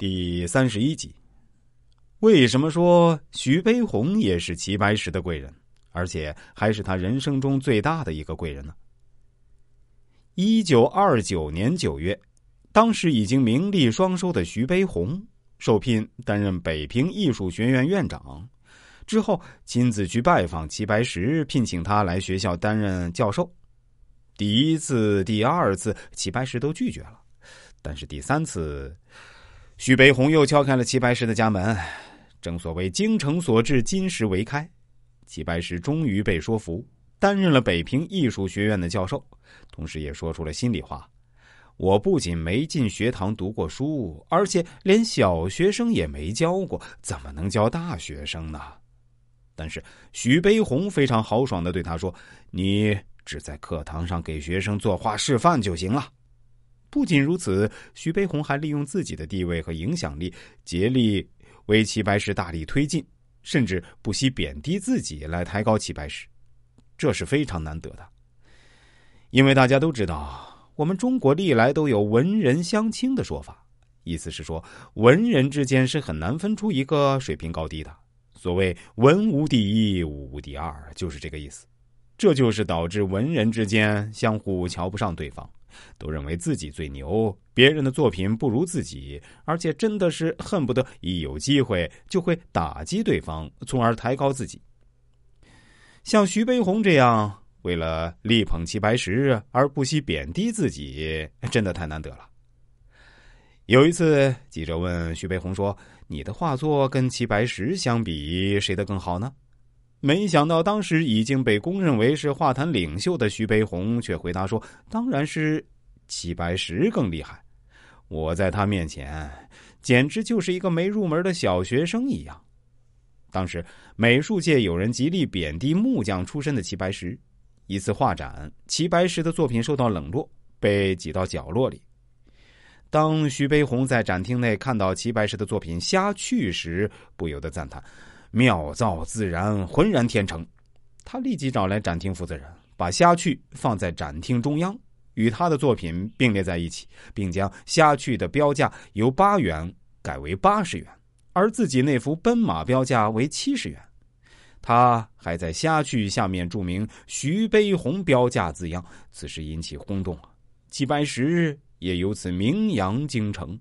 第三十一集，为什么说徐悲鸿也是齐白石的贵人，而且还是他人生中最大的一个贵人呢？一九二九年九月，当时已经名利双收的徐悲鸿受聘担任北平艺术学院院长，之后亲自去拜访齐白石，聘请他来学校担任教授。第一次、第二次，齐白石都拒绝了，但是第三次。徐悲鸿又敲开了齐白石的家门。正所谓精诚所至，金石为开。齐白石终于被说服，担任了北平艺术学院的教授，同时也说出了心里话：我不仅没进学堂读过书，而且连小学生也没教过，怎么能教大学生呢？但是徐悲鸿非常豪爽的对他说：“你只在课堂上给学生作画示范就行了。”不仅如此，徐悲鸿还利用自己的地位和影响力，竭力为齐白石大力推进，甚至不惜贬低自己来抬高齐白石，这是非常难得的。因为大家都知道，我们中国历来都有文人相轻的说法，意思是说文人之间是很难分出一个水平高低的。所谓“文无第一，武无第二”，就是这个意思。这就是导致文人之间相互瞧不上对方。都认为自己最牛，别人的作品不如自己，而且真的是恨不得一有机会就会打击对方，从而抬高自己。像徐悲鸿这样为了力捧齐白石而不惜贬低自己，真的太难得了。有一次，记者问徐悲鸿说：“你的画作跟齐白石相比，谁的更好呢？”没想到，当时已经被公认为是画坛领袖的徐悲鸿，却回答说：“当然是齐白石更厉害。我在他面前，简直就是一个没入门的小学生一样。”当时，美术界有人极力贬低木匠出身的齐白石。一次画展，齐白石的作品受到冷落，被挤到角落里。当徐悲鸿在展厅内看到齐白石的作品《虾蛆》时，不由得赞叹。妙造自然，浑然天成。他立即找来展厅负责人，把虾蛆放在展厅中央，与他的作品并列在一起，并将虾蛆的标价由八元改为八十元，而自己那幅奔马标价为七十元。他还在虾蛆下面注明“徐悲鸿标价”字样，此事引起轰动，齐白石也由此名扬京城。